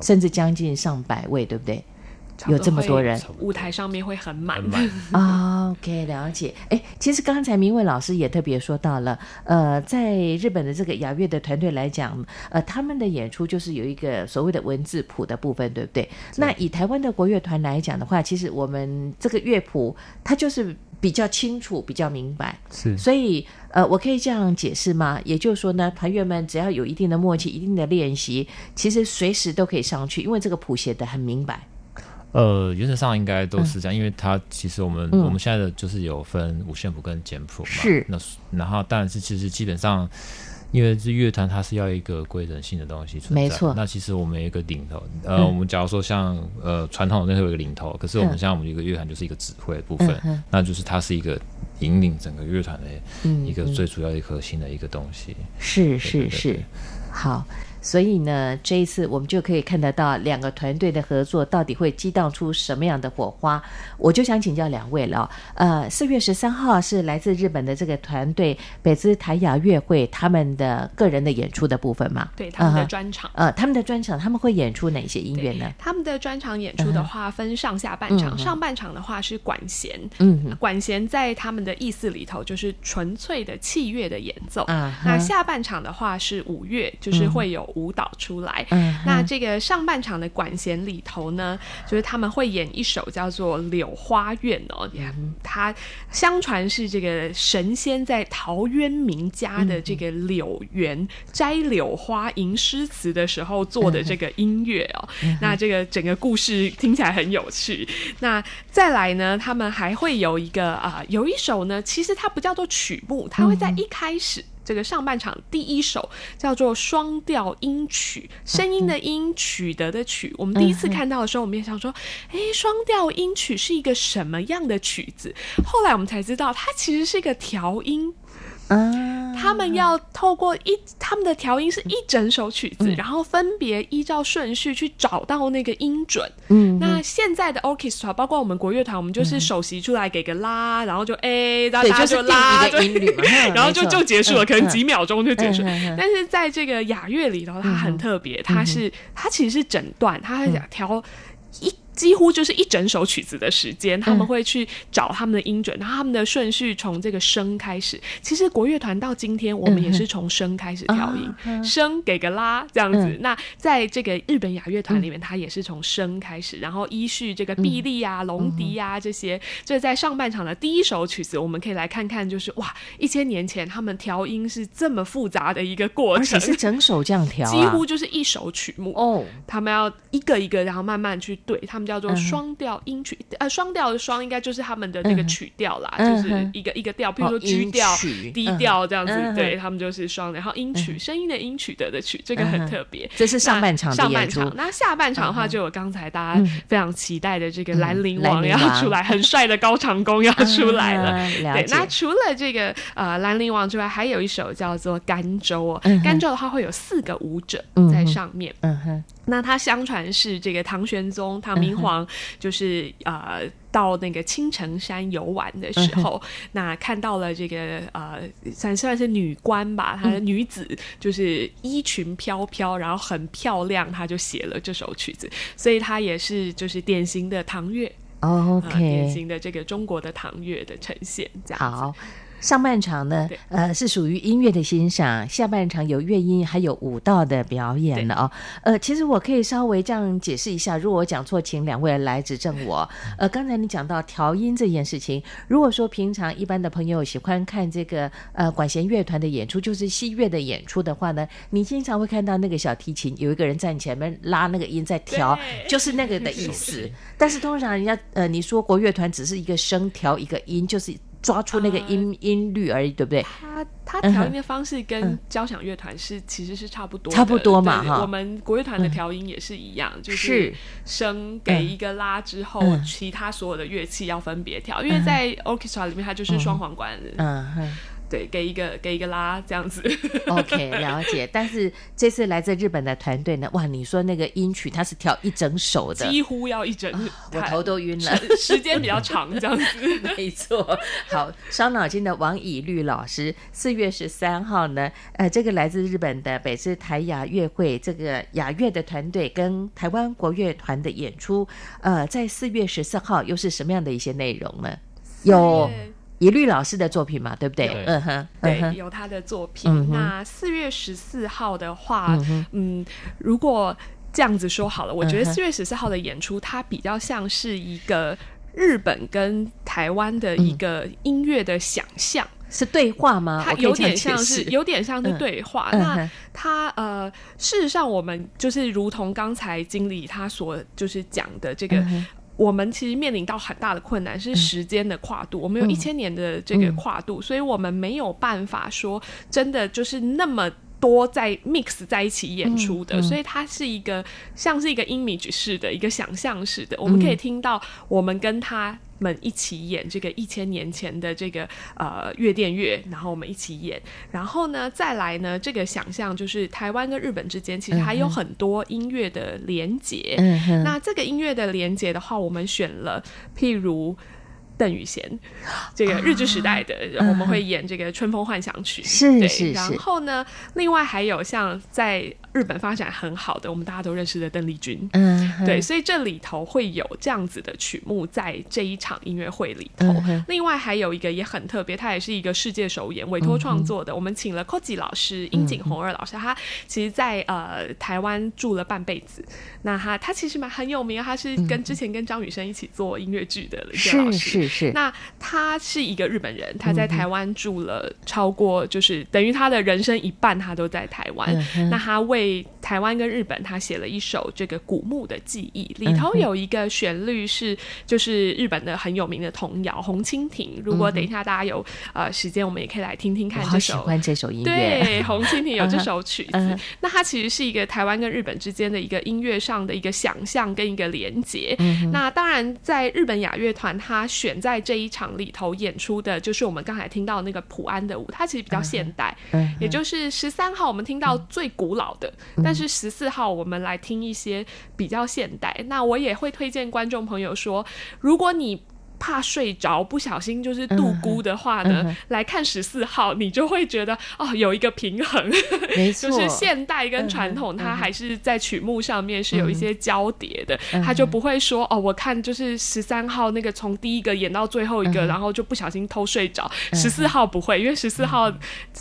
甚至将近上百位，对不对？有这么多人，舞台上面会很满。啊、OK，了解。哎，其实刚才明伟老师也特别说到了，呃，在日本的这个雅乐的团队来讲，呃，他们的演出就是有一个所谓的文字谱的部分，对不对？对。那以台湾的国乐团来讲的话，其实我们这个乐谱它就是比较清楚、比较明白。是。所以，呃，我可以这样解释吗？也就是说呢，团员们只要有一定的默契、一定的练习，其实随时都可以上去，因为这个谱写的很明白。呃，原则上应该都是这样，嗯、因为它其实我们、嗯、我们现在的就是有分五线谱跟简谱嘛。是。那然后，但是其实基本上，因为这乐团它是要一个规整性的东西存在。没错。那其实我们有一个领头，呃，嗯、我们假如说像呃传统的那有一个领头，可是我们像我们一个乐团就是一个指挥的部分，嗯、那就是它是一个引领整个乐团的一个最主要一核心的一个东西。是是是，好。所以呢，这一次我们就可以看得到两个团队的合作到底会激荡出什么样的火花。我就想请教两位了。呃，四月十三号是来自日本的这个团队北知台雅乐会他们的个人的演出的部分嘛？对，他们的专场。呃，他们的专场他们会演出哪些音乐呢？他们的专场演出的话分上下半场，嗯、上半场的话是管弦，嗯，管弦在他们的意思里头就是纯粹的器乐的演奏。嗯，那下半场的话是五乐，就是会有。舞蹈出来，嗯、那这个上半场的管弦里头呢，就是他们会演一首叫做《柳花怨》哦，它相传是这个神仙在陶渊明家的这个柳园摘柳花吟诗词的时候做的这个音乐哦。嗯、那这个整个故事听起来很有趣。那再来呢，他们还会有一个啊、呃，有一首呢，其实它不叫做曲目，它会在一开始。这个上半场第一首叫做双调音曲，声音的音，取得的曲。我们第一次看到的时候，我们也想说，哎，双调音曲是一个什么样的曲子？后来我们才知道，它其实是一个调音。嗯，他们要透过一他们的调音是一整首曲子，嗯、然后分别依照顺序去找到那个音准。嗯，那现在的 orchestra 包括我们国乐团，我们就是首席出来给个拉，然后就 A，然后大家就拉，就音律，然后就就结束了，可能几秒钟就结束。但是在这个雅乐里头，它很特别，它是它其实是整段，它会调一。几乎就是一整首曲子的时间，他们会去找他们的音准，然后他们的顺序从这个升开始。其实国乐团到今天，我们也是从升开始调音，升给个拉这样子。那在这个日本雅乐团里面，它也是从升开始，然后依序这个臂力啊、龙笛啊这些。这在上半场的第一首曲子，我们可以来看看，就是哇，一千年前他们调音是这么复杂的一个过程，而且是整首这样调，几乎就是一首曲目哦。他们要一个一个，然后慢慢去对他们。叫做双调音曲，呃，双调的双应该就是他们的那个曲调啦，就是一个一个调，比如说 G 调、D 调这样子，对他们就是双。然后音曲，声音的音曲得的曲，这个很特别。这是上半场，上半场。那下半场的话，就有刚才大家非常期待的这个兰陵王要出来，很帅的高长恭要出来了。对，那除了这个呃兰陵王之外，还有一首叫做甘州哦，甘州的话会有四个舞者在上面。嗯哼。那他相传是这个唐玄宗唐明皇，就是呃到那个青城山游玩的时候，那看到了这个呃算算是女官吧，她的女子就是衣裙飘飘，然后很漂亮，她就写了这首曲子，所以她也是就是典型的唐乐，OK，典型的这个中国的唐乐的呈现，这样子。上半场呢，呃，是属于音乐的欣赏；下半场有乐音，还有舞蹈的表演了哦。呃，其实我可以稍微这样解释一下，如果我讲错，请两位来指正我。呃，刚才你讲到调音这件事情，如果说平常一般的朋友喜欢看这个呃管弦乐团的演出，就是西乐的演出的话呢，你经常会看到那个小提琴有一个人站前面拉那个音在调，就是那个的意思。但是通常人家呃你说国乐团只是一个声调一个音，就是。抓出那个音、呃、音律而已，对不对？他他调音的方式跟交响乐团是、嗯、其实是差不多的，差不多嘛哈。我们国乐团的调音也是一样，嗯、就是升给一个拉之后，嗯、其他所有的乐器要分别调，嗯、因为在 orchestra 里面它就是双簧管。嗯。嗯对，给一个给一个拉这样子。OK，了解。但是这次来自日本的团队呢，哇，你说那个音曲，它是调一整首的，几乎要一整，哦、我头都晕了，时间比较长这样子。没错。好，伤脑筋的王以律老师，四月十三号呢，呃，这个来自日本的北知台雅乐会这个雅乐的团队跟台湾国乐团的演出，呃，在四月十四号又是什么样的一些内容呢？有。以律老师的作品嘛，对不对？嗯哼，对，有他的作品。嗯、那四月十四号的话，嗯，嗯，如果这样子说好了，我觉得四月十四号的演出，它比较像是一个日本跟台湾的一个音乐的想象，嗯、是对话吗？它有点像是，有点像是对话。嗯、那它呃，事实上，我们就是如同刚才经理他所就是讲的这个。嗯我们其实面临到很大的困难，是时间的跨度。嗯、我们有一千年的这个跨度，嗯、所以我们没有办法说真的就是那么多在 mix 在一起演出的。嗯嗯、所以它是一个像是一个 image 式的一个想象式的，我们可以听到我们跟他。们一起演这个一千年前的这个呃乐殿乐，然后我们一起演，然后呢再来呢这个想象就是台湾跟日本之间其实还有很多音乐的连结，嗯、那这个音乐的连结的话，我们选了譬如邓雨贤这个日剧时代的，我们会演这个《春风幻想曲》，是是是，然后呢另外还有像在。日本发展很好的，我们大家都认识的邓丽君，嗯，对，所以这里头会有这样子的曲目在这一场音乐会里头。嗯、另外还有一个也很特别，它也是一个世界首演，委托创作的。嗯、我们请了 Koji 老师，樱井弘二老师，他其实在呃台湾住了半辈子。那他他其实蛮很有名，他是跟之前跟张雨生一起做音乐剧的一个老师。是是是。那他是一个日本人，他在台湾住了超过，就是等于他的人生一半，他都在台湾。嗯、那他为台湾跟日本，他写了一首这个古墓的记忆，里头有一个旋律是就是日本的很有名的童谣《红蜻蜓》。如果等一下大家有呃时间，我们也可以来听听看这首。我喜欢这首音乐。对，《红蜻蜓》有这首曲子，那它其实是一个台湾跟日本之间的一个音乐上的一个想象跟一个连接。那当然，在日本雅乐团，他选在这一场里头演出的，就是我们刚才听到那个普安的舞，它其实比较现代，也就是十三号我们听到最古老的，但是十四号我们来听一些比较现代。那我也会推荐观众朋友说，如果你怕睡着，不小心就是度孤的话呢，嗯、来看十四号，你就会觉得哦，有一个平衡，没错，就是现代跟传统，它还是在曲目上面是有一些交叠的，嗯、它就不会说哦，我看就是十三号那个从第一个演到最后一个，嗯、然后就不小心偷睡着。十四、嗯、号不会，因为十四号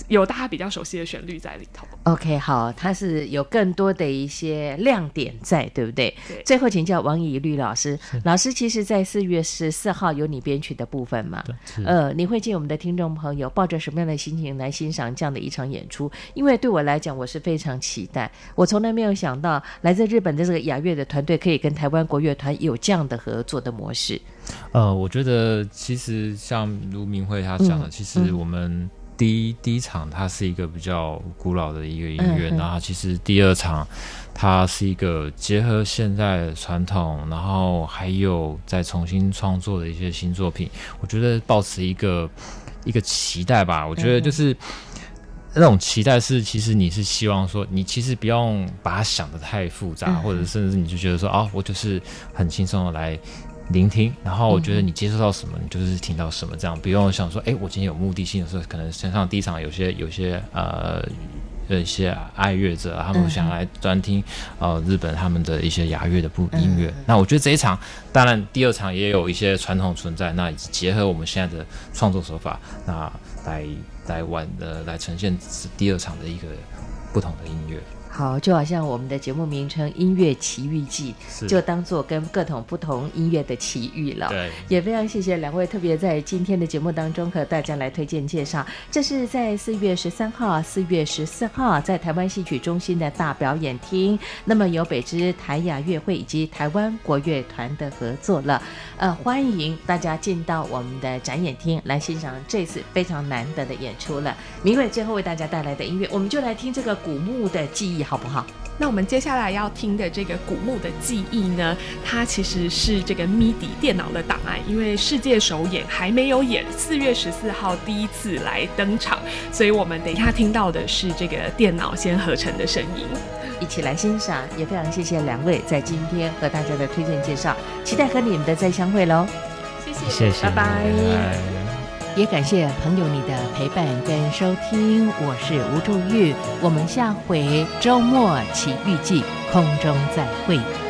有大家比较熟悉的旋律在里头。OK，好，它是有更多的一些亮点在，对不对？对。最后请教王以律老师，老师其实在四月十四号。有你编曲的部分嘛？呃，你会建议我们的听众朋友抱着什么样的心情来欣赏这样的一场演出？因为对我来讲，我是非常期待。我从来没有想到来自日本的这个雅乐的团队可以跟台湾国乐团有这样的合作的模式。呃，我觉得其实像卢明慧他讲的，嗯、其实我们第一、嗯、第一场它是一个比较古老的一个音乐，然后、嗯、其实第二场。它是一个结合现在传统，然后还有再重新创作的一些新作品。我觉得保持一个一个期待吧。我觉得就是那种期待是，其实你是希望说，你其实不用把它想的太复杂，或者甚至你就觉得说啊，我就是很轻松的来聆听。然后我觉得你接受到什么，你就是听到什么，这样不用想说，哎，我今天有目的性的时候，可能身上第一场有些有些呃。的一些爱乐者，他们想来专听，呃，日本他们的一些雅乐的部音乐。那我觉得这一场，当然第二场也有一些传统存在，那结合我们现在的创作手法，那来来玩的来呈现第二场的一个不同的音乐。好，就好像我们的节目名称《音乐奇遇记》，就当做跟各种不同音乐的奇遇了。对，也非常谢谢两位特别在今天的节目当中和大家来推荐介绍。这是在四月十三号、四月十四号在台湾戏曲中心的大表演厅，那么由北之台雅乐会以及台湾国乐团的合作了。呃，欢迎大家进到我们的展演厅来欣赏这次非常难得的演出了。明伟最后为大家带来的音乐，我们就来听这个古墓的记忆。好不好？那我们接下来要听的这个古墓的记忆呢，它其实是这个 MIDI 电脑的档案，因为世界首演还没有演，四月十四号第一次来登场，所以我们等一下听到的是这个电脑先合成的声音，一起来欣赏。也非常谢谢两位在今天和大家的推荐介绍，期待和你们的再相会喽！谢谢，谢谢，拜拜。拜拜。也感谢朋友你的陪伴跟收听，我是吴祝玉，我们下回周末奇遇记空中再会。